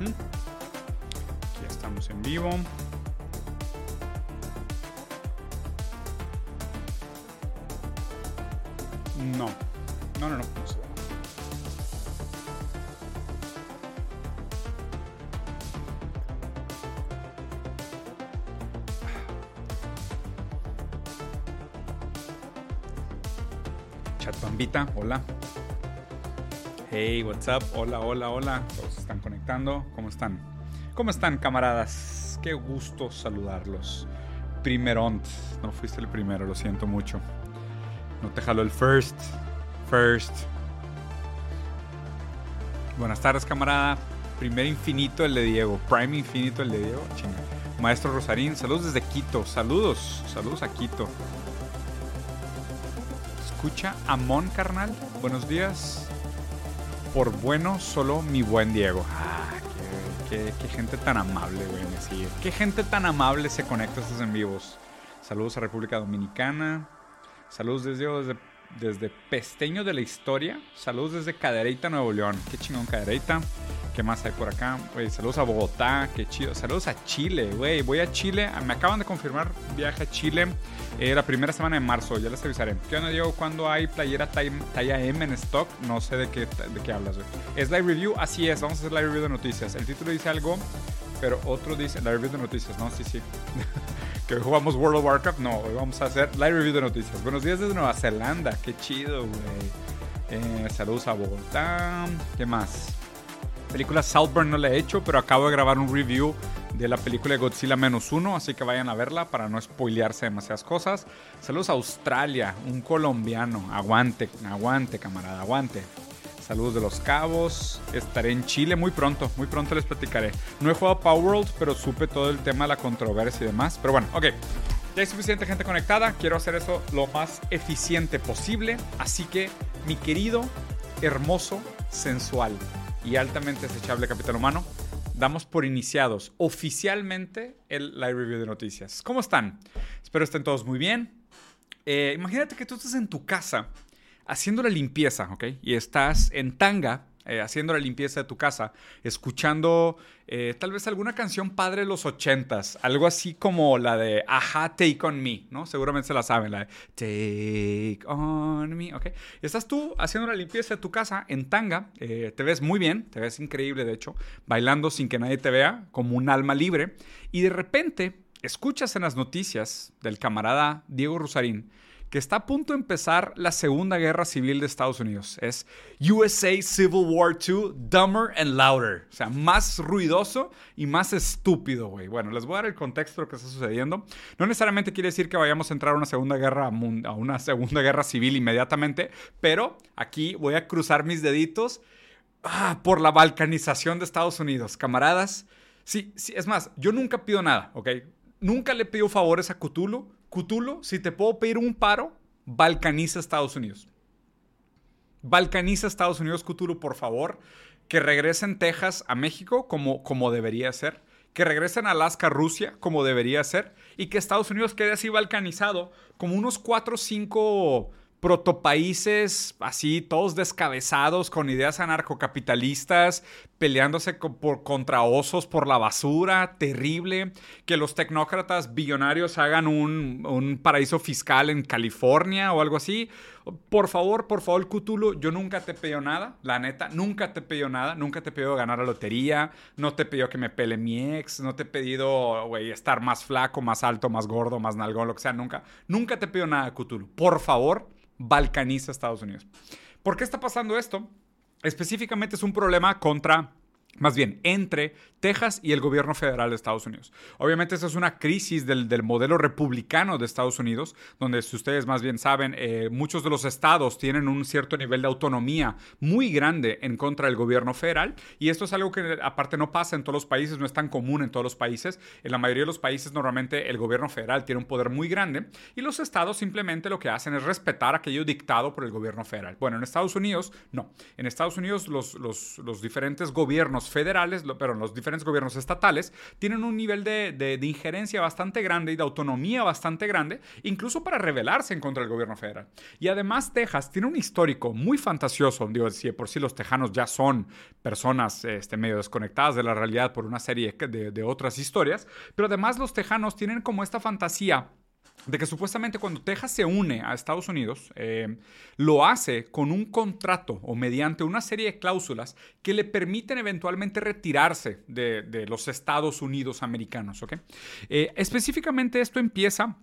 Aquí estamos en vivo. No. No, no, no. no hola. Hey, what's up? Hola, hola, hola. Conectando. ¿Cómo están? ¿Cómo están, camaradas? Qué gusto saludarlos. Primeront. No fuiste el primero, lo siento mucho. No te jaló el first. First. Buenas tardes, camarada. Primer infinito el de Diego. Prime infinito el de Diego. Chinga. Maestro Rosarín, saludos desde Quito. Saludos. Saludos a Quito. Escucha Amon, carnal. Buenos días. Por bueno, solo mi buen Diego. Ah, qué, gente tan amable, güey, me sigue. Qué gente tan amable se conecta a estos en vivos. Saludos a República Dominicana. Saludos desde, desde, desde Pesteño de la Historia. Saludos desde Cadereyta, Nuevo León. Qué chingón Cadereyta. ¿Qué más hay por acá? Güey, saludos a Bogotá. Qué chido. Saludos a Chile, güey. Voy a Chile. Me acaban de confirmar viaje a Chile eh, la primera semana de marzo. Ya les avisaré. ¿Qué onda, Diego? ¿Cuándo hay playera talla M en stock? No sé de qué, de qué hablas, güey. ¿Es live review? Así es. Vamos a hacer live review de noticias. El título dice algo, pero otro dice live review de noticias. No, sí, sí. que jugamos World of Warcraft. No, hoy vamos a hacer live review de noticias. Buenos días desde Nueva Zelanda. Qué chido, güey. Eh, saludos a Bogotá. ¿Qué más? Película Southburn no la he hecho, pero acabo de grabar un review de la película de Godzilla menos uno, así que vayan a verla para no spoilearse demasiadas cosas. Saludos a Australia, un colombiano. Aguante, aguante, camarada, aguante. Saludos de Los Cabos. Estaré en Chile muy pronto, muy pronto les platicaré. No he jugado Power World, pero supe todo el tema de la controversia y demás. Pero bueno, ok. Ya hay suficiente gente conectada. Quiero hacer eso lo más eficiente posible. Así que, mi querido, hermoso, sensual y altamente desechable Capitán Humano, damos por iniciados oficialmente el live review de noticias. ¿Cómo están? Espero estén todos muy bien. Eh, imagínate que tú estás en tu casa haciendo la limpieza, ¿ok? Y estás en tanga eh, haciendo la limpieza de tu casa, escuchando eh, tal vez alguna canción padre de los ochentas, algo así como la de Aja Take On Me, ¿no? Seguramente se la saben, la de Take On Me, ¿ok? Estás tú haciendo la limpieza de tu casa en tanga, eh, te ves muy bien, te ves increíble de hecho, bailando sin que nadie te vea, como un alma libre, y de repente escuchas en las noticias del camarada Diego Rosarín, que está a punto de empezar la Segunda Guerra Civil de Estados Unidos. Es USA Civil War II, dumber and louder. O sea, más ruidoso y más estúpido, güey. Bueno, les voy a dar el contexto de lo que está sucediendo. No necesariamente quiere decir que vayamos a entrar a una Segunda Guerra, a una segunda guerra Civil inmediatamente, pero aquí voy a cruzar mis deditos ah, por la balcanización de Estados Unidos. Camaradas, sí, sí, es más, yo nunca pido nada, ¿ok? Nunca le pido favores a Cthulhu. Cthulhu, si te puedo pedir un paro, balcaniza Estados Unidos. Balcaniza Estados Unidos, Cthulhu, por favor. Que regresen Texas a México como, como debería ser. Que regresen a Alaska, Rusia, como debería ser. Y que Estados Unidos quede así balcanizado como unos 4 o 5 protopaíses así, todos descabezados, con ideas anarcocapitalistas, peleándose por, contra osos por la basura, terrible. Que los tecnócratas billonarios hagan un, un paraíso fiscal en California o algo así. Por favor, por favor, Cthulhu, yo nunca te pido nada, la neta, nunca te pido nada, nunca te pido ganar la lotería, no te pido que me pele mi ex, no te he pedido, estar más flaco, más alto, más gordo, más nalgón, lo que sea, nunca, nunca te pido nada, Cthulhu. Por favor, balcaniza Estados Unidos. ¿Por qué está pasando esto? Específicamente es un problema contra, más bien, entre Texas y el gobierno federal de Estados Unidos. Obviamente esta es una crisis del, del modelo republicano de Estados Unidos, donde si ustedes más bien saben, eh, muchos de los estados tienen un cierto nivel de autonomía muy grande en contra del gobierno federal, y esto es algo que aparte no pasa en todos los países, no es tan común en todos los países. En la mayoría de los países normalmente el gobierno federal tiene un poder muy grande, y los estados simplemente lo que hacen es respetar aquello dictado por el gobierno federal. Bueno, en Estados Unidos no. En Estados Unidos los, los, los diferentes gobiernos federales, pero los diferentes gobiernos estatales, tienen un nivel de, injerencia bastante grande y de autonomía bastante grande, incluso para rebelarse en contra del gobierno federal. Y además Texas tiene un histórico muy fantasioso, digo, si por sí los tejanos ya son personas este, medio desconectadas de la realidad por una serie de, de otras historias, pero además los tejanos tienen como esta fantasía de que supuestamente cuando Texas se une a Estados Unidos, eh, lo hace con un contrato o mediante una serie de cláusulas que le permiten eventualmente retirarse de, los Estados Unidos americanos. Eh, específicamente esto empieza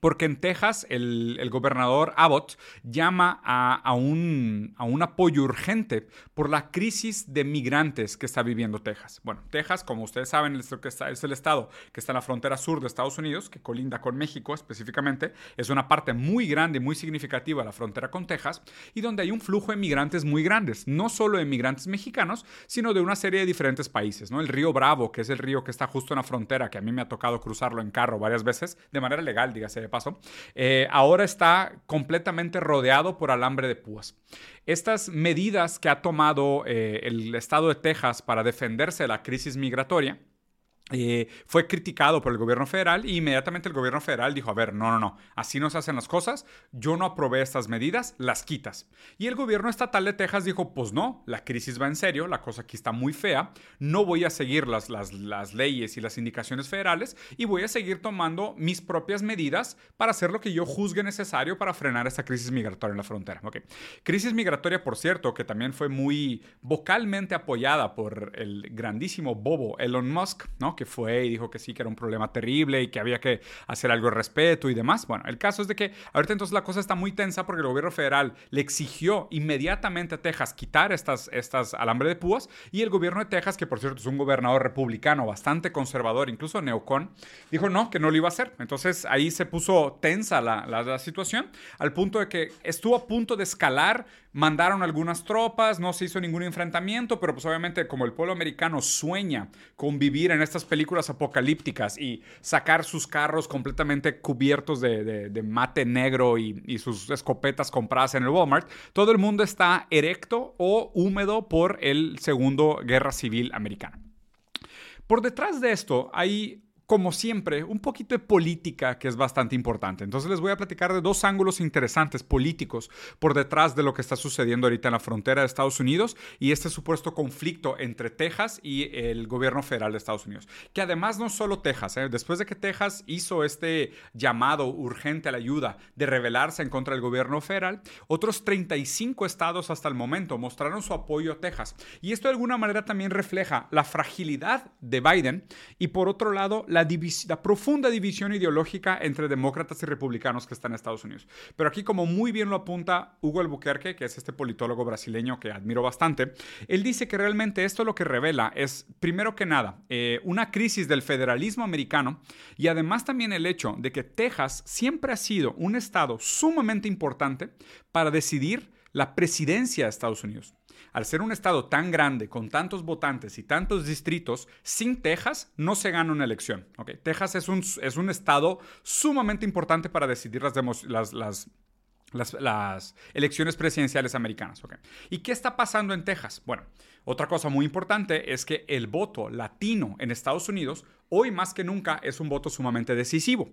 porque en Texas el, gobernador Abbott llama a, un, apoyo urgente por la crisis de migrantes que está viviendo Texas. Bueno, Texas, como ustedes saben, es el estado que está en la frontera sur de Estados Unidos, que colinda con México específicamente. Es una parte muy grande muy significativa de la frontera con Texas y donde hay un flujo de migrantes muy grandes, no solo de migrantes mexicanos, sino de una serie de diferentes países. ¿no? El río Bravo, que es el río que está justo en la frontera, que a mí me ha tocado cruzarlo en carro varias veces, de manera legal, dígase de paso, eh, ahora está completamente rodeado por alambre de púas. Estas medidas que ha tomado eh, el estado de Texas para defenderse de la crisis migratoria, eh, fue criticado por el gobierno federal y inmediatamente el gobierno federal dijo, a ver, no, no, no, así no se hacen las cosas, yo no aprobé estas medidas, las quitas. Y el gobierno estatal de Texas dijo, pues no, la crisis va en serio, la cosa aquí está muy fea, no voy a seguir las, las, las leyes y las indicaciones federales y voy a seguir tomando mis propias medidas para hacer lo que yo juzgue necesario para frenar esta crisis migratoria en la frontera. Okay. Crisis migratoria, por cierto, que también fue muy vocalmente apoyada por el grandísimo bobo Elon Musk, ¿no? Que fue y dijo que sí, que era un problema terrible y que había que hacer algo de respeto y demás. Bueno, el caso es de que ahorita entonces la cosa está muy tensa porque el gobierno federal le exigió inmediatamente a Texas quitar estas, estas alambre de púas y el gobierno de Texas, que por cierto es un gobernador republicano bastante conservador, incluso neocon, dijo no, que no lo iba a hacer. Entonces ahí se puso tensa la, la situación al punto de que estuvo a punto de escalar mandaron algunas tropas, no se hizo ningún enfrentamiento, pero pues obviamente como el pueblo americano sueña con vivir en estas películas apocalípticas y sacar sus carros completamente cubiertos de, mate negro y, y, sus escopetas compradas en el Walmart, todo el mundo está erecto o húmedo por el segundo guerra civil americana. Por detrás de esto hay como siempre, un poquito de política que es bastante importante. Entonces les voy a platicar de dos ángulos interesantes políticos por detrás de lo que está sucediendo ahorita en la frontera de Estados Unidos y este supuesto conflicto entre Texas y el gobierno federal de Estados Unidos. Que además no solo Texas, ¿eh? después de que Texas hizo este llamado urgente a la ayuda de rebelarse en contra del gobierno federal, otros 35 estados hasta el momento mostraron su apoyo a Texas. Y esto de alguna manera también refleja la fragilidad de Biden y por otro lado la, profunda división ideológica entre demócratas y republicanos que está en Estados Unidos. Pero aquí, como muy bien lo apunta Hugo Albuquerque, que es este politólogo brasileño que admiro bastante, él dice que realmente esto lo que revela es, primero que nada, eh, una crisis del federalismo americano y además también el hecho de que Texas siempre ha sido un estado sumamente importante para decidir la presidencia de Estados Unidos al ser un estado tan grande, con tantos votantes y tantos distritos, sin Texas no se gana una elección. Texas es un, es un estado sumamente importante para decidir las, las, elecciones presidenciales americanas. ¿Y qué está pasando en Texas? Bueno, otra cosa muy importante es que el voto latino en Estados Unidos hoy más que nunca es un voto sumamente decisivo.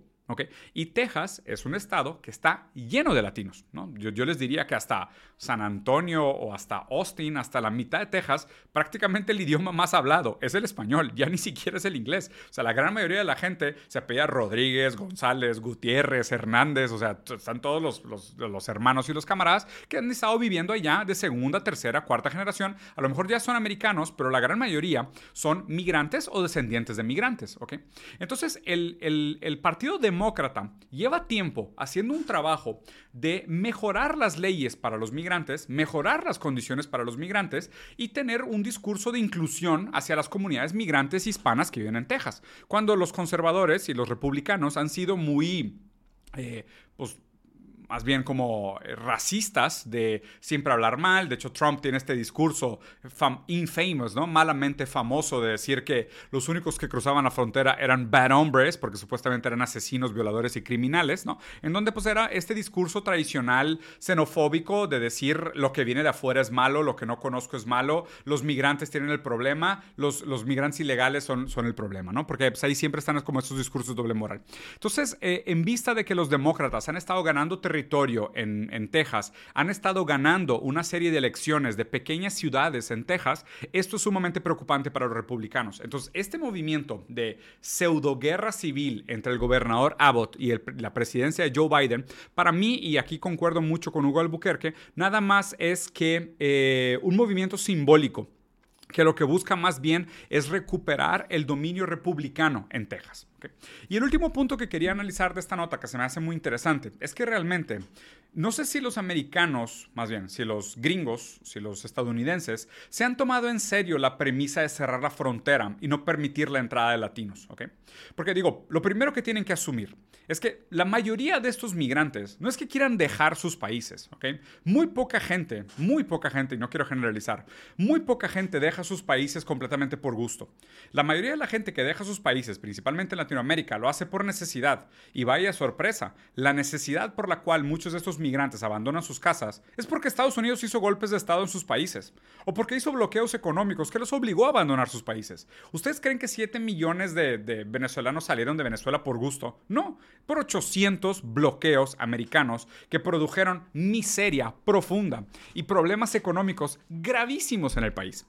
Y Texas es un estado que está lleno de latinos. ¿no? Yo, les diría que hasta San Antonio o hasta Austin, hasta la mitad de Texas, prácticamente el idioma más hablado es el español, ya ni siquiera es el inglés. O sea, la gran mayoría de la gente se apella Rodríguez, González, Gutiérrez, Hernández, o sea, están todos los, los, los, hermanos y los camaradas que han estado viviendo allá de segunda, tercera, cuarta generación. A lo mejor ya son americanos, pero la gran mayoría son migrantes o descendientes de migrantes. ¿ok? Entonces, el, el, el Partido de demócrata lleva tiempo haciendo un trabajo de mejorar las leyes para los migrantes, mejorar las condiciones para los migrantes y tener un discurso de inclusión hacia las comunidades migrantes hispanas que viven en Texas. Cuando los conservadores y los republicanos han sido muy, eh, pues, más bien como eh, racistas de siempre hablar mal. De hecho, Trump tiene este discurso infamous, ¿no? Malamente famoso de decir que los únicos que cruzaban la frontera eran bad hombres, porque supuestamente eran asesinos, violadores y criminales, ¿no? En donde pues era este discurso tradicional xenofóbico de decir lo que viene de afuera es malo, lo que no conozco es malo, los migrantes tienen el problema, los, los migrantes ilegales son, son el problema, ¿no? Porque pues, ahí siempre están como estos discursos doble moral. Entonces, eh, en vista de que los demócratas han estado ganando territorio, en, Texas han estado ganando una serie de elecciones de pequeñas ciudades en Texas, esto es sumamente preocupante para los republicanos. Entonces, este movimiento de pseudo guerra civil entre el gobernador Abbott y la presidencia de Joe Biden, para mí, y aquí concuerdo mucho con Hugo Albuquerque, nada más es que eh, un movimiento simbólico que lo que busca más bien es recuperar el dominio republicano en Texas. Y el último punto que quería analizar de esta nota, que se me hace muy interesante, es que realmente no sé si los americanos, más bien, si los gringos, si los estadounidenses, se han tomado en serio la premisa de cerrar la frontera y no permitir la entrada de latinos, ¿ok? Porque digo, lo primero que tienen que asumir es que la mayoría de estos migrantes no es que quieran dejar sus países, ¿ok? Muy poca gente, muy poca gente, y no quiero generalizar, muy poca gente deja sus países completamente por gusto. La mayoría de la gente que deja sus países, principalmente en lo hace por necesidad. Y vaya sorpresa, la necesidad por la cual muchos de estos migrantes abandonan sus casas es porque Estados Unidos hizo golpes de Estado en sus países o porque hizo bloqueos económicos que los obligó a abandonar sus países. ¿Ustedes creen que 7 millones de, venezolanos salieron de Venezuela por gusto? No, por 800 bloqueos americanos que produjeron miseria profunda y problemas económicos gravísimos en el país.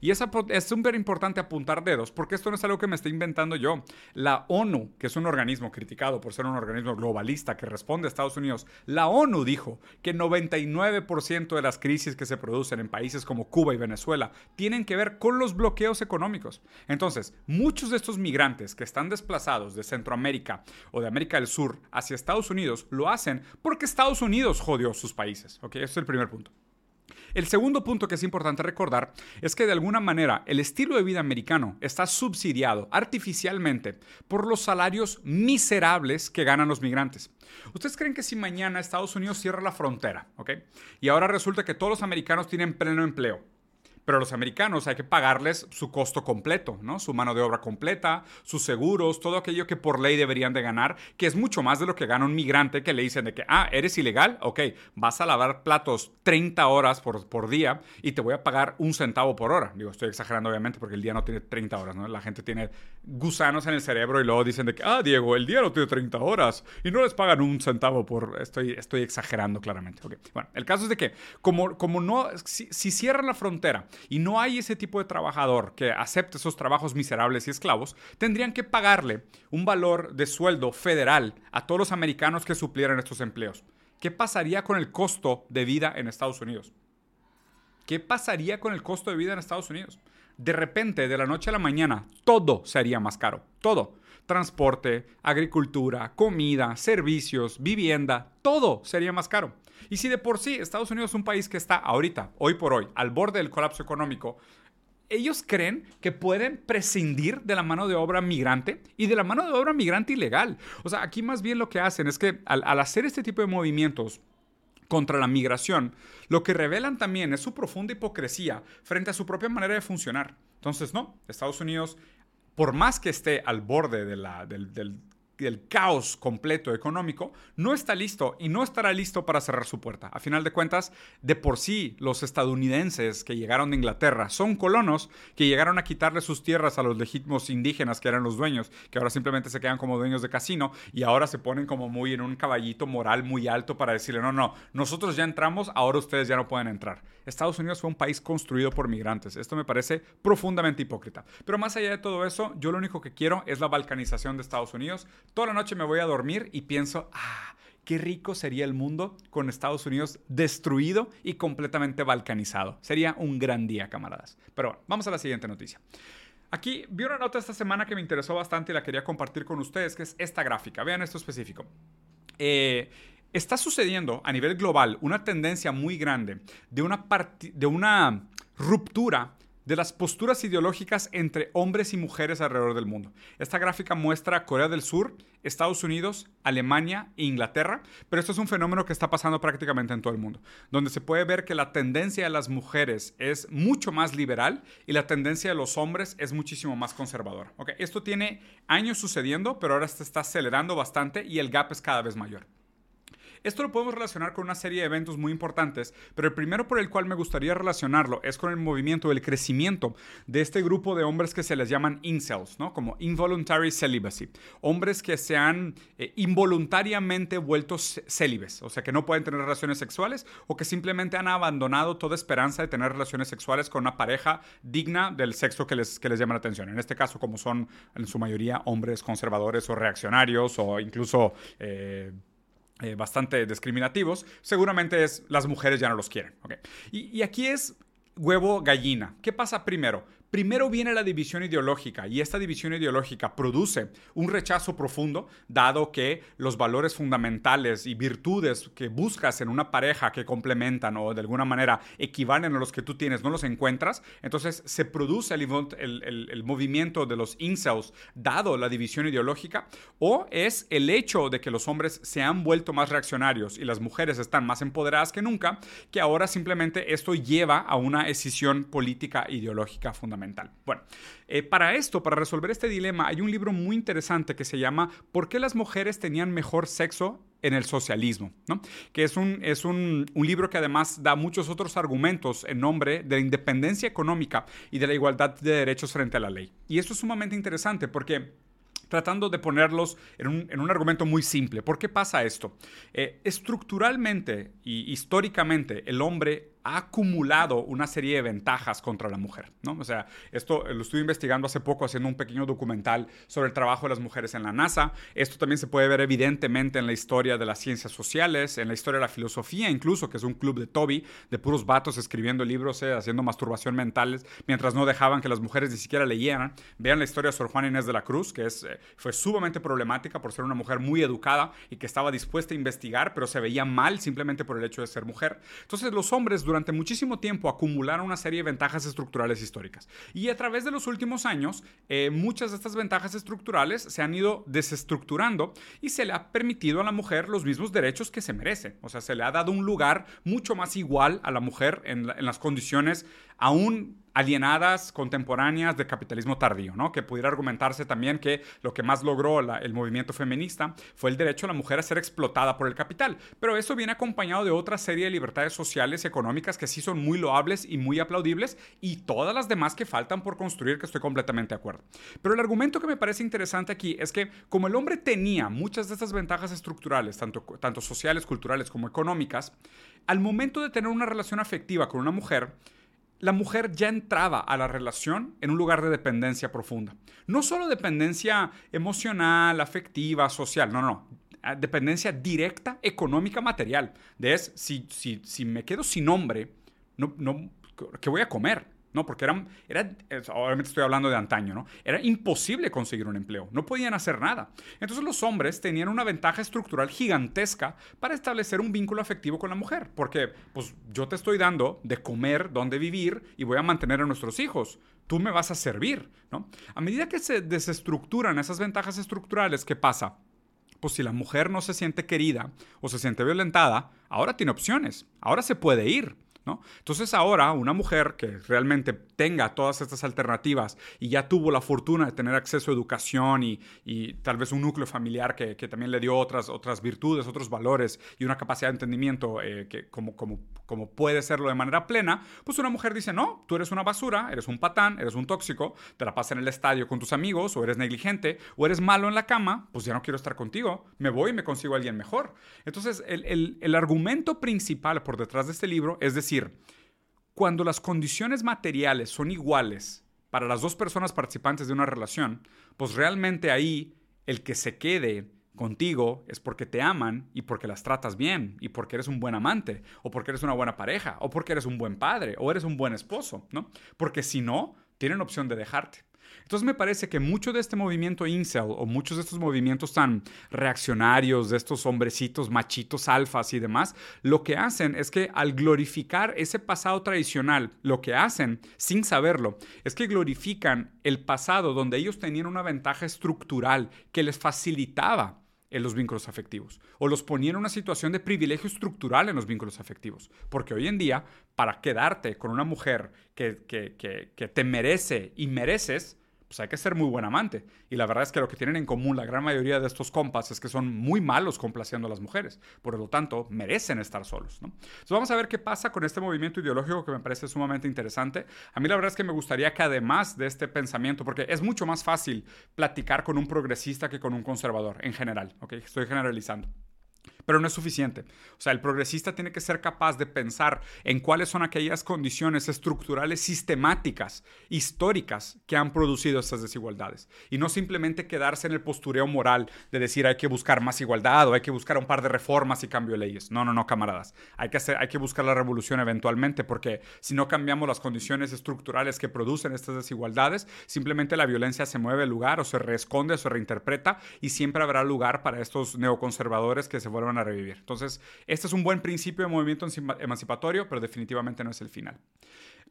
Y es súper importante apuntar dedos porque esto no es algo que me esté inventando yo. La ONU, que es un organismo criticado por ser un organismo globalista que responde a Estados Unidos, la ONU dijo que 99% de las crisis que se producen en países como Cuba y Venezuela tienen que ver con los bloqueos económicos. Entonces, muchos de estos migrantes que están desplazados de Centroamérica o de América del Sur hacia Estados Unidos lo hacen porque Estados Unidos jodió sus países. ¿Ok? Ese es el primer punto. El segundo punto que es importante recordar es que de alguna manera el estilo de vida americano está subsidiado artificialmente por los salarios miserables que ganan los migrantes. ¿Ustedes creen que si mañana Estados Unidos cierra la frontera, ¿ok? Y ahora resulta que todos los americanos tienen pleno empleo, pero los americanos hay que pagarles su costo completo, ¿no? Su mano de obra completa, sus seguros, todo aquello que por ley deberían de ganar, que es mucho más de lo que gana un migrante que le dicen de que, ah, eres ilegal, ok, vas a lavar platos 30 horas por, por día y te voy a pagar un centavo por hora. Digo, estoy exagerando obviamente porque el día no tiene 30 horas, ¿no? La gente tiene gusanos en el cerebro y luego dicen de que, ah, Diego, el día no tiene 30 horas y no les pagan un centavo por... Estoy, estoy exagerando claramente, ok. Bueno, el caso es de que como, como no, si, si cierran la frontera, y no hay ese tipo de trabajador que acepte esos trabajos miserables y esclavos, tendrían que pagarle un valor de sueldo federal a todos los americanos que suplieran estos empleos. ¿Qué pasaría con el costo de vida en Estados Unidos? ¿Qué pasaría con el costo de vida en Estados Unidos? De repente, de la noche a la mañana, todo sería más caro. Todo. Transporte, agricultura, comida, servicios, vivienda, todo sería más caro. Y si de por sí Estados Unidos es un país que está ahorita, hoy por hoy, al borde del colapso económico, ellos creen que pueden prescindir de la mano de obra migrante y de la mano de obra migrante ilegal. O sea, aquí más bien lo que hacen es que al, hacer este tipo de movimientos contra la migración, lo que revelan también es su profunda hipocresía frente a su propia manera de funcionar. Entonces, no, Estados Unidos, por más que esté al borde de la, del, el caos completo económico, no está listo y no estará listo para cerrar su puerta. A final de cuentas, de por sí, los estadounidenses que llegaron de Inglaterra son colonos que llegaron a quitarle sus tierras a los legítimos indígenas que eran los dueños, que ahora simplemente se quedan como dueños de casino y ahora se ponen como muy en un caballito moral muy alto para decirle, no, no, nosotros ya entramos, ahora ustedes ya no pueden entrar. Estados Unidos fue un país construido por migrantes. Esto me parece profundamente hipócrita. Pero más allá de todo eso, yo lo único que quiero es la balcanización de Estados Unidos Toda la noche me voy a dormir y pienso, ah, qué rico sería el mundo con Estados Unidos destruido y completamente balcanizado. Sería un gran día, camaradas. Pero bueno, vamos a la siguiente noticia. Aquí vi una nota esta semana que me interesó bastante y la quería compartir con ustedes, que es esta gráfica. Vean esto específico. Eh, está sucediendo a nivel global una tendencia muy grande de una, de una ruptura de las posturas ideológicas entre hombres y mujeres alrededor del mundo. Esta gráfica muestra Corea del Sur, Estados Unidos, Alemania e Inglaterra, pero esto es un fenómeno que está pasando prácticamente en todo el mundo, donde se puede ver que la tendencia de las mujeres es mucho más liberal y la tendencia de los hombres es muchísimo más conservadora. Okay, esto tiene años sucediendo, pero ahora se está acelerando bastante y el gap es cada vez mayor. Esto lo podemos relacionar con una serie de eventos muy importantes, pero el primero por el cual me gustaría relacionarlo es con el movimiento, el crecimiento de este grupo de hombres que se les llaman incels, ¿no? Como involuntary celibacy. Hombres que se han eh, involuntariamente vuelto célibes, o sea, que no pueden tener relaciones sexuales o que simplemente han abandonado toda esperanza de tener relaciones sexuales con una pareja digna del sexo que les, que les llama la atención. En este caso, como son en su mayoría hombres conservadores o reaccionarios o incluso... Eh, eh, bastante discriminativos, seguramente es las mujeres ya no los quieren. Y, y aquí es huevo gallina. ¿Qué pasa primero? Primero viene la división ideológica y esta división ideológica produce un rechazo profundo, dado que los valores fundamentales y virtudes que buscas en una pareja que complementan o de alguna manera equivalen a los que tú tienes no los encuentras. Entonces se produce el, movimiento de los incels, dado la división ideológica, o es el hecho de que los hombres se han vuelto más reaccionarios y las mujeres están más empoderadas que nunca, que ahora simplemente esto lleva a una decisión política ideológica Bueno, eh, para esto, para resolver este dilema, hay un libro muy interesante que se llama ¿Por qué las mujeres tenían mejor sexo en el socialismo, ¿no? que es, un, es un, un, libro que además da muchos otros argumentos en nombre de la independencia económica y de la igualdad de derechos frente a la ley. Y esto es sumamente interesante porque tratando de ponerlos en un, en un, argumento muy simple. ¿Por qué pasa esto? Eh, estructuralmente y históricamente el hombre ha acumulado una serie de ventajas contra la mujer, ¿no? O sea, esto lo estuve investigando hace poco haciendo un pequeño documental sobre el trabajo de las mujeres en la NASA. Esto también se puede ver evidentemente en la historia de las ciencias sociales, en la historia de la filosofía incluso, que es un club de Toby, de puros vatos escribiendo libros, eh, haciendo masturbación mentales, mientras no dejaban que las mujeres ni siquiera leyeran. Vean la historia de Sor Juana Inés de la Cruz, que es, eh, fue sumamente problemática por ser una mujer muy educada y que estaba dispuesta a investigar, pero se veía mal simplemente por el hecho de ser mujer. Entonces los hombres durante muchísimo tiempo acumularon una serie de ventajas estructurales históricas. Y a través de los últimos años, eh, muchas de estas ventajas estructurales se han ido desestructurando y se le ha permitido a la mujer los mismos derechos que se merece. O sea, se le ha dado un lugar mucho más igual a la mujer en las condiciones aún alienadas contemporáneas del capitalismo tardío, ¿no? Que pudiera argumentarse también que lo que más logró el movimiento feminista fue el derecho a la mujer a ser explotada por el capital. Pero eso viene acompañado de otra serie de libertades sociales y económicas que sí son muy loables y muy aplaudibles y todas las demás que faltan por construir, que estoy completamente de acuerdo. Pero el argumento que me parece interesante aquí es que como el hombre tenía muchas de estas ventajas estructurales, tanto, tanto sociales, culturales como económicas, al momento de tener una relación afectiva con una mujer, la mujer ya entraba a la relación en un lugar de dependencia profunda. No solo dependencia emocional, afectiva, social, no, no, dependencia directa, económica, material. De es, si, si, si me quedo sin hombre, no, no, ¿qué voy a comer? ¿No? Porque era, era, obviamente estoy hablando de antaño, ¿no? Era imposible conseguir un empleo, no podían hacer nada. Entonces los hombres tenían una ventaja estructural gigantesca para establecer un vínculo afectivo con la mujer, porque pues yo te estoy dando de comer, dónde vivir y voy a mantener a nuestros hijos. Tú me vas a servir, ¿no? A medida que se desestructuran esas ventajas estructurales, ¿qué pasa? Pues si la mujer no se siente querida o se siente violentada, ahora tiene opciones, ahora se puede ir. Entonces ahora una mujer que realmente tenga todas estas alternativas y ya tuvo la fortuna de tener acceso a educación y, tal vez un núcleo familiar que, también le dio otras, otras virtudes, otros valores y una capacidad de entendimiento eh, que como, como, como puede serlo de manera plena, pues una mujer dice, no, tú eres una basura, eres un patán, eres un tóxico, te la pasas en el estadio con tus amigos o eres negligente o eres malo en la cama, pues ya no quiero estar contigo, me voy y me consigo a alguien mejor. Entonces el, el, el argumento principal por detrás de este libro es decir, cuando las condiciones materiales son iguales para las dos personas participantes de una relación, pues realmente ahí el que se quede contigo es porque te aman y porque las tratas bien y porque eres un buen amante o porque eres una buena pareja o porque eres un buen padre o eres un buen esposo, ¿no? Porque si no, tienen opción de dejarte. Entonces me parece que mucho de este movimiento incel o muchos de estos movimientos tan reaccionarios, de estos hombrecitos machitos alfas y demás, lo que hacen es que al glorificar ese pasado tradicional, lo que hacen sin saberlo es que glorifican el pasado donde ellos tenían una ventaja estructural que les facilitaba en los vínculos afectivos o los ponía en una situación de privilegio estructural en los vínculos afectivos. Porque hoy en día, para quedarte con una mujer que, que, que, que te merece y mereces, pues hay que ser muy buen amante. Y la verdad es que lo que tienen en común la gran mayoría de estos compas es que son muy malos complaciendo a las mujeres. Por lo tanto, merecen estar solos. ¿no? Entonces vamos a ver qué pasa con este movimiento ideológico que me parece sumamente interesante. A mí la verdad es que me gustaría que además de este pensamiento, porque es mucho más fácil platicar con un progresista que con un conservador en general. ¿ok? Estoy generalizando. Pero no es suficiente. O sea, el progresista tiene que ser capaz de pensar en cuáles son aquellas condiciones estructurales sistemáticas, históricas, que han producido estas desigualdades. Y no simplemente quedarse en el postureo moral de decir hay que buscar más igualdad o hay que buscar un par de reformas y cambio de leyes. No, no, no, camaradas. Hay que, hacer, hay que buscar la revolución eventualmente porque si no cambiamos las condiciones estructurales que producen estas desigualdades, simplemente la violencia se mueve el lugar o se reesconde o se reinterpreta y siempre habrá lugar para estos neoconservadores que se a revivir. Entonces, este es un buen principio de movimiento emancipatorio, pero definitivamente no es el final.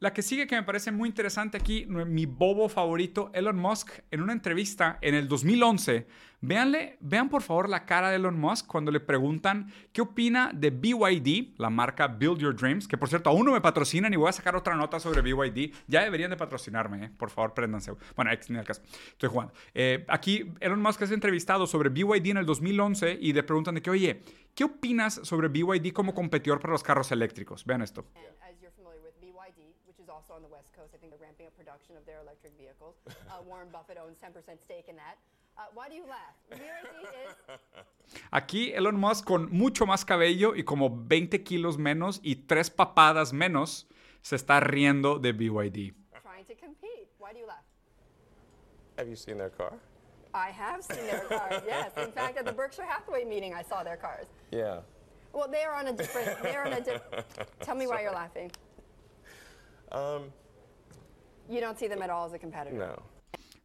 La que sigue que me parece muy interesante aquí, mi bobo favorito, Elon Musk, en una entrevista en el 2011, véanle, vean por favor la cara de Elon Musk cuando le preguntan qué opina de BYD, la marca Build Your Dreams, que por cierto aún no me patrocinan y voy a sacar otra nota sobre BYD. Ya deberían de patrocinarme, ¿eh? por favor, préndanse. Bueno, en el caso, estoy jugando. Eh, aquí Elon Musk es entrevistado sobre BYD en el 2011 y le preguntan de que, oye, ¿qué opinas sobre BYD como competidor para los carros eléctricos? Vean esto. Uh, Warren Buffett owns 10% stake in that. Why do you laugh? is... Aquí Elon Musk con mucho más cabello y como 20 kilos menos y tres papadas menos se está riendo de BYD. Trying to compete. Why do you laugh? Have you seen their car? I have seen their cars, yes. In fact, at the Berkshire Hathaway meeting, I saw their cars. Yeah. Well, they are on a different. They're on a. Di- Tell me why you're laughing. Um, you don't see them at all as a competitor. No.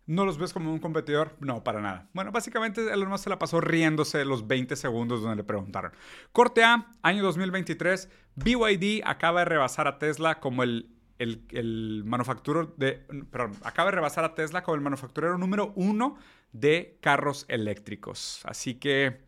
¿No los ves como un competidor? No, para nada. Bueno, básicamente Elon Musk se la pasó riéndose los 20 segundos donde le preguntaron. Corte A, año 2023, BYD acaba de rebasar a Tesla como el, el, el manufacturero de... Perdón, acaba de rebasar a Tesla como el manufacturero número uno de carros eléctricos. Así que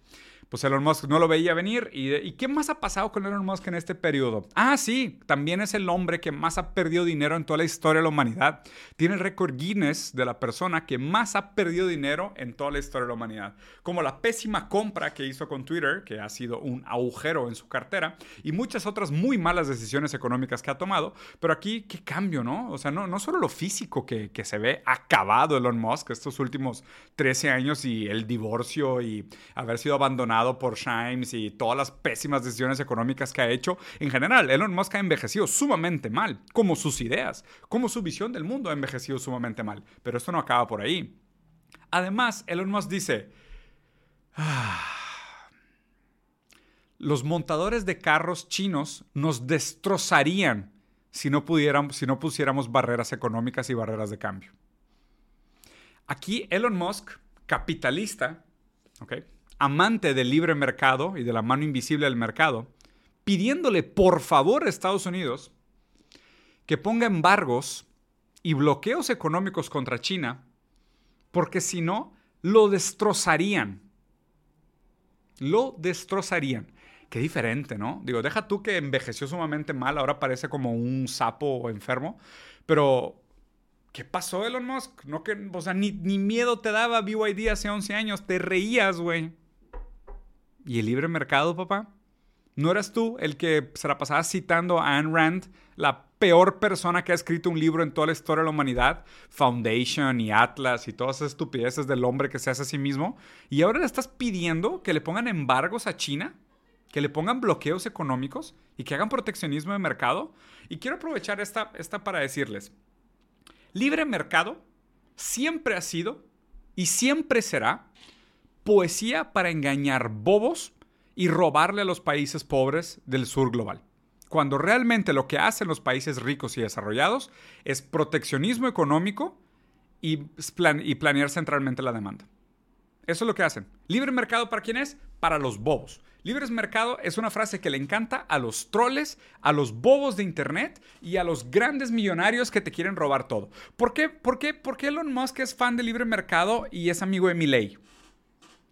pues Elon Musk no lo veía venir. ¿Y, qué más ha pasado con Elon Musk en este periodo? Ah, sí, también es el hombre que más ha perdido dinero en toda la historia de la humanidad. Tiene el récord Guinness de la persona que más ha perdido dinero en toda la historia de la humanidad. Como la pésima compra que hizo con Twitter, que ha sido un agujero en su cartera, y muchas otras muy malas decisiones económicas que ha tomado. Pero aquí, qué cambio, ¿no? O sea, no, no solo lo físico que, que se ve acabado Elon Musk estos últimos 13 años y el divorcio y haber sido abandonado por Shimes y todas las pésimas decisiones económicas que ha hecho. En general, Elon Musk ha envejecido sumamente mal, como sus ideas, como su visión del mundo ha envejecido sumamente mal. Pero esto no acaba por ahí. Además, Elon Musk dice, ah, los montadores de carros chinos nos destrozarían si no, pudiéramos, si no pusiéramos barreras económicas y barreras de cambio. Aquí Elon Musk, capitalista, ¿okay? Amante del libre mercado y de la mano invisible del mercado, pidiéndole por favor a Estados Unidos que ponga embargos y bloqueos económicos contra China, porque si no, lo destrozarían. Lo destrozarían. Qué diferente, ¿no? Digo, deja tú que envejeció sumamente mal, ahora parece como un sapo enfermo, pero ¿qué pasó Elon Musk? No que, o sea, ni, ni miedo te daba BYD hace 11 años, te reías, güey. ¿Y el libre mercado, papá? ¿No eras tú el que se la pasaba citando a Ayn Rand, la peor persona que ha escrito un libro en toda la historia de la humanidad? Foundation y Atlas y todas esas estupideces del hombre que se hace a sí mismo. ¿Y ahora le estás pidiendo que le pongan embargos a China? ¿Que le pongan bloqueos económicos? ¿Y que hagan proteccionismo de mercado? Y quiero aprovechar esta, esta para decirles, libre mercado siempre ha sido y siempre será poesía para engañar bobos y robarle a los países pobres del sur global. Cuando realmente lo que hacen los países ricos y desarrollados es proteccionismo económico y, planear centralmente la demanda. Eso es lo que hacen. Libre mercado para quién es? Para los bobos. Libre mercado es una frase que le encanta a los troles, a los bobos de internet y a los grandes millonarios que te quieren robar todo. ¿Por qué, por qué, por qué Elon Musk es fan de libre mercado y es amigo de Milei?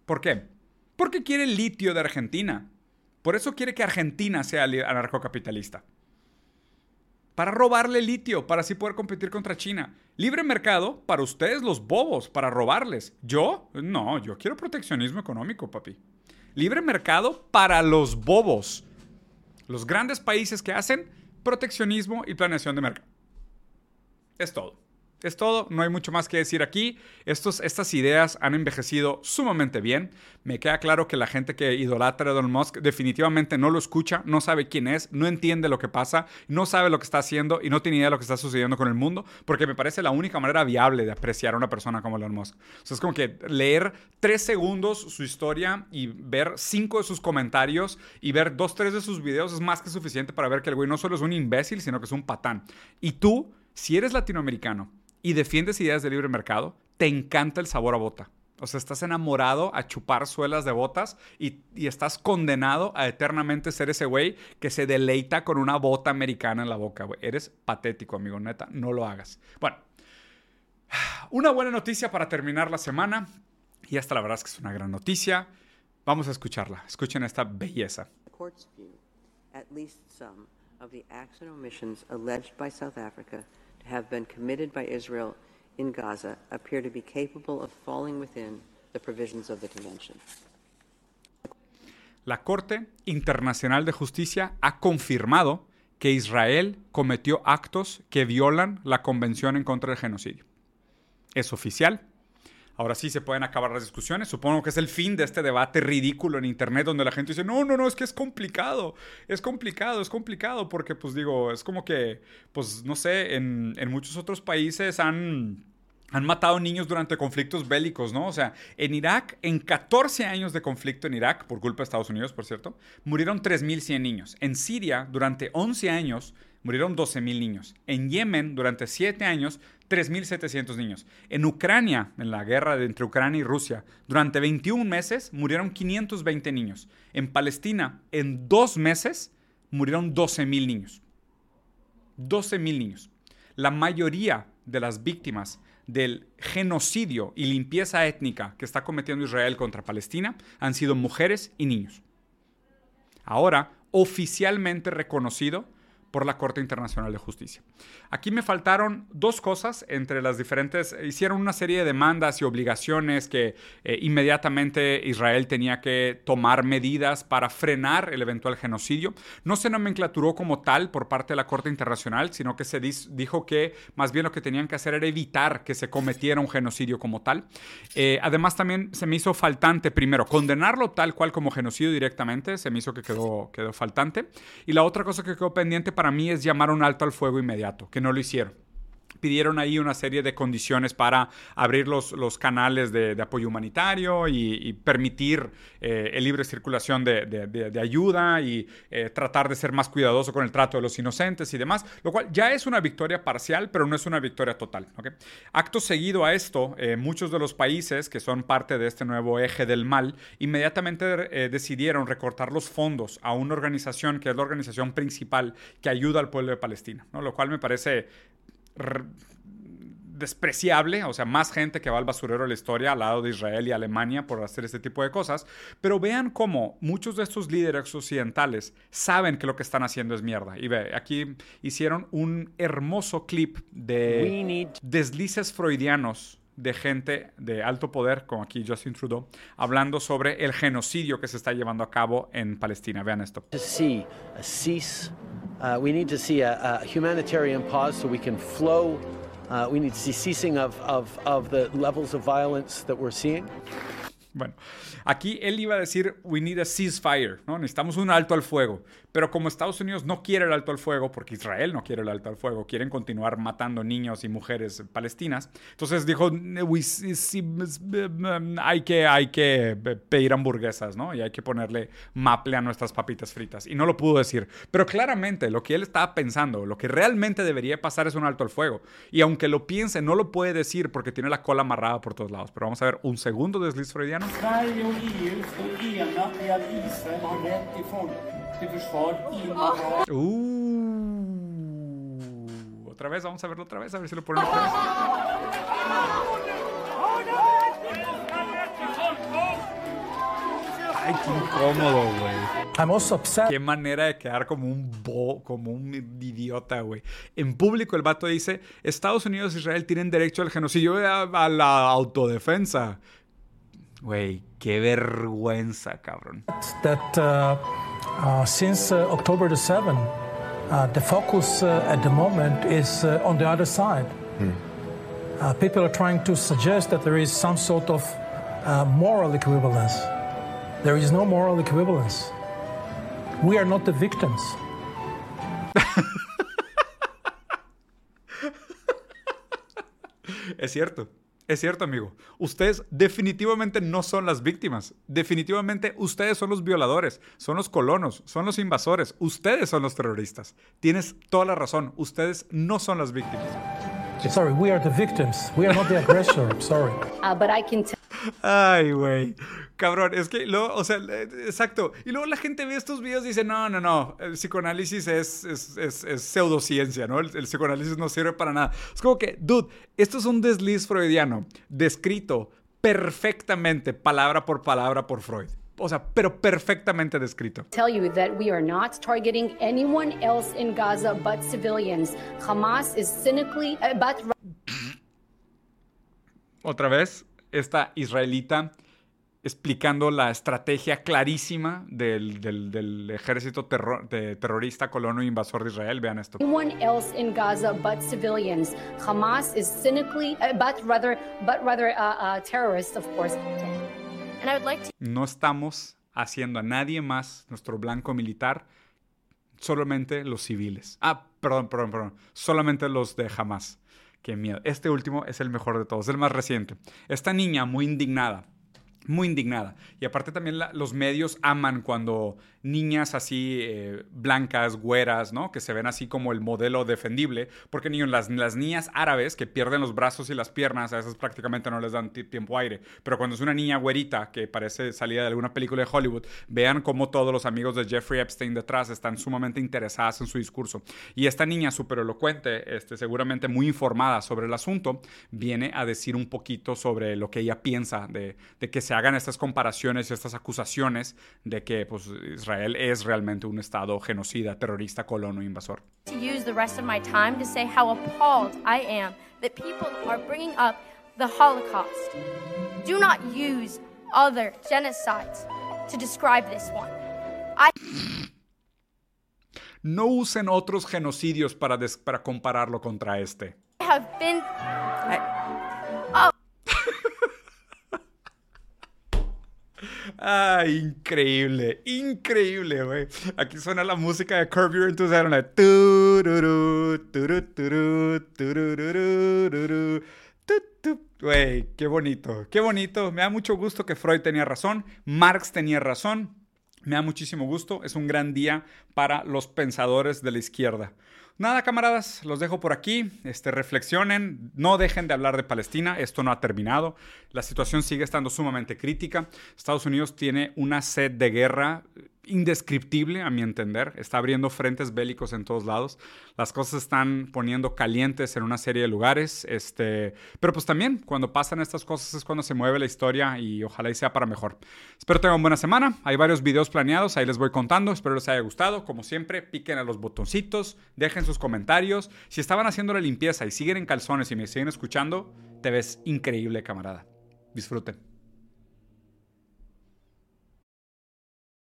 ¿Por qué? Porque quiere el litio de Argentina. Por eso quiere que Argentina sea anarcocapitalista para robarle litio, para así poder competir contra China. Libre mercado para ustedes los bobos, para robarles. Yo, no, yo quiero proteccionismo económico, papi. Libre mercado para los bobos. Los grandes países que hacen proteccionismo y planeación de mercado. Es todo. Es todo, no hay mucho más que decir aquí. Estos, estas ideas han envejecido sumamente bien. Me queda claro que la gente que idolatra a Elon Musk definitivamente no lo escucha, no sabe quién es, no entiende lo que pasa, no sabe lo que está haciendo y no tiene idea de lo que está sucediendo con el mundo, porque me parece la única manera viable de apreciar a una persona como Elon Musk. O sea, es como que leer tres segundos su historia y ver cinco de sus comentarios y ver dos, tres de sus videos es más que suficiente para ver que el güey no solo es un imbécil, sino que es un patán. Y tú, si eres latinoamericano, y defiendes ideas de libre mercado, te encanta el sabor a bota. O sea, estás enamorado a chupar suelas de botas y, estás condenado a eternamente ser ese güey que se deleita con una bota americana en la boca. Eres patético, amigo, neta. No lo hagas. Bueno, una buena noticia para terminar la semana. Y esta la verdad es que es una gran noticia. Vamos a escucharla. Escuchen esta belleza. at least some of the acts and omissions alleged by South Africa have been committed by Israel in Gaza appear to be capable of falling within the provisions of the convention. La Corte Internacional de Justicia ha confirmado que Israel cometió actos que violan la Convención en contra del Genocidio. Es oficial, Ahora sí se pueden acabar las discusiones. Supongo que es el fin de este debate ridículo en Internet donde la gente dice, no, no, no, es que es complicado. Es complicado, es complicado porque pues digo, es como que, pues no sé, en, muchos otros países han han matado niños durante conflictos bélicos, ¿no? O sea, en Irak, en 14 años de conflicto en Irak, por culpa de Estados Unidos, por cierto, murieron 3.100 niños. En Siria, durante 11 años, murieron 12.000 niños. En Yemen, durante 7 años, 3.700 niños. En Ucrania, en la guerra entre Ucrania y Rusia, durante 21 meses murieron 520 niños. En Palestina, en dos meses, murieron 12.000 niños. 12.000 niños. La mayoría de las víctimas del genocidio y limpieza étnica que está cometiendo Israel contra Palestina han sido mujeres y niños. Ahora, oficialmente reconocido por la Corte Internacional de Justicia. Aquí me faltaron dos cosas entre las diferentes, hicieron una serie de demandas y obligaciones que eh, inmediatamente Israel tenía que tomar medidas para frenar el eventual genocidio. No se nomenclaturó como tal por parte de la Corte Internacional, sino que se dijo que más bien lo que tenían que hacer era evitar que se cometiera un genocidio como tal. Eh, además también se me hizo faltante, primero, condenarlo tal cual como genocidio directamente, se me hizo que quedó, quedó faltante. Y la otra cosa que quedó pendiente mí es llamar un alto al fuego inmediato, que no lo hicieron pidieron ahí una serie de condiciones para abrir los, los canales de, apoyo humanitario y, permitir eh, el libre circulación de, ayuda y eh, tratar de ser más cuidadoso con el trato de los inocentes y demás, lo cual ya es una victoria parcial, pero no es una victoria total. Acto seguido a esto, eh, muchos de los países que son parte de este nuevo eje del mal, inmediatamente decidieron recortar los fondos a una organización que es la organización principal que ayuda al pueblo de Palestina, ¿no? lo cual me parece despreciable, o sea, más gente que va al basurero de la historia al lado de Israel y Alemania por hacer este tipo de cosas, pero vean cómo muchos de estos líderes occidentales saben que lo que están haciendo es mierda. Y ve, aquí hicieron un hermoso clip de deslices freudianos de gente de alto poder, como aquí Justin Trudeau, hablando sobre el genocidio que se está llevando a cabo en Palestina. Vean esto. Uh, we need to see a, a, humanitarian pause so we can flow. Uh, we need to see ceasing of, of, of the levels of violence that we're seeing. Bueno, aquí él iba a decir, we need a ceasefire, ¿no? Necesitamos un alto al fuego. Pero como Estados Unidos no quiere el alto al fuego, porque Israel no quiere el alto al fuego, quieren continuar matando niños y mujeres palestinas, entonces dijo, hay, que, hay que pedir hamburguesas, ¿no? Y hay que ponerle maple a nuestras papitas fritas. Y no lo pudo decir. Pero claramente lo que él estaba pensando, lo que realmente debería pasar es un alto al fuego. Y aunque lo piense, no lo puede decir porque tiene la cola amarrada por todos lados. Pero vamos a ver un segundo desliz freudiano. Uh, otra vez, vamos a verlo otra vez, a ver si lo ponemos otra vez. Ay, qué incómodo, güey. I'm also upset. Qué manera de quedar como un bo, como un idiota, güey. En público el vato dice, Estados Unidos e Israel tienen derecho al genocidio a, a la autodefensa. Güey, qué vergüenza, cabrón. That uh, uh, since uh, October the 7th, uh, the focus uh, at the moment is uh, on the other side. Uh, people are trying to suggest that there is some sort of uh, moral equivalence. There is no moral equivalence. We are not the victims. Es cierto. Es cierto, amigo. Ustedes definitivamente no son las víctimas. Definitivamente ustedes son los violadores, son los colonos, son los invasores. Ustedes son los terroristas. Tienes toda la razón. Ustedes no son las víctimas. Sorry, we are the victims. We are not the aggressor. I'm sorry. Uh, but I can tell. Ay, güey. Cabrón, es que luego, o sea, eh, exacto. Y luego la gente ve estos videos y dice, no, no, no, el psicoanálisis es, es, es, es pseudociencia, ¿no? El, el, psicoanálisis no sirve para nada. Es como que, dude, esto es un desliz freudiano, descrito perfectamente, palabra por palabra por Freud. O sea, pero perfectamente descrito. Tell you that we are not targeting anyone else in Gaza but civilians. Hamas is cynically, uh, but Otra vez, esta israelita explicando la estrategia clarísima del, del, del ejército terror, de, terrorista colono invasor de Israel. Vean esto. anyone else in Gaza but civilians. Hamas is cynically, uh, but rather, but rather, uh, uh, terrorists, of course. And I would like to. No estamos haciendo a nadie más nuestro blanco militar, solamente los civiles. Ah, perdón, perdón, perdón. Solamente los de Hamas. Qué miedo. Este último es el mejor de todos, el más reciente. Esta niña muy indignada muy indignada. Y aparte también los medios aman cuando niñas así eh, blancas, güeras, ¿no? Que se ven así como el modelo defendible. Porque niños, las, las, niñas árabes que pierden los brazos y las piernas, a esas prácticamente no les dan tiempo aire. Pero cuando es una niña güerita que parece salida de alguna película de Hollywood, vean cómo todos los amigos de Jeffrey Epstein detrás están sumamente interesadas en su discurso. Y esta niña súper elocuente, este, seguramente muy informada sobre el asunto, viene a decir un poquito sobre lo que ella piensa de, que se hagan estas comparaciones y estas acusaciones de que pues, Israel es realmente un estado genocida, terrorista, colono, invasor. To use the rest of my time to say how appalled I am that people are bringing up the Holocaust. Do not use other genocides to describe this one. I No usen otros genocidios para, des- para compararlo contra este. have been. Ah, increíble, increíble, güey. Aquí suena la música de Curb Your Enthusiasm. la. Güey, qué bonito, qué bonito. Me da mucho gusto que Freud tenía razón, Marx tenía razón. Me da muchísimo gusto. Es un gran día para los pensadores de la izquierda. Nada, camaradas, los dejo por aquí. Este, reflexionen, no dejen de hablar de Palestina. Esto no ha terminado. La situación sigue estando sumamente crítica. Estados Unidos tiene una sed de guerra indescriptible, a mi entender. Está abriendo frentes bélicos en todos lados. Las cosas están poniendo calientes en una serie de lugares. Este, pero pues también, cuando pasan estas cosas es cuando se mueve la historia y ojalá sea para mejor. Espero tengan buena semana. Hay varios videos planeados, ahí les voy contando. Espero les haya gustado. Como siempre, piquen a los botoncitos, dejen sus comentarios. Si estaban haciendo la limpieza y siguen en calzones y me siguen escuchando, te ves increíble, camarada. Disfruten.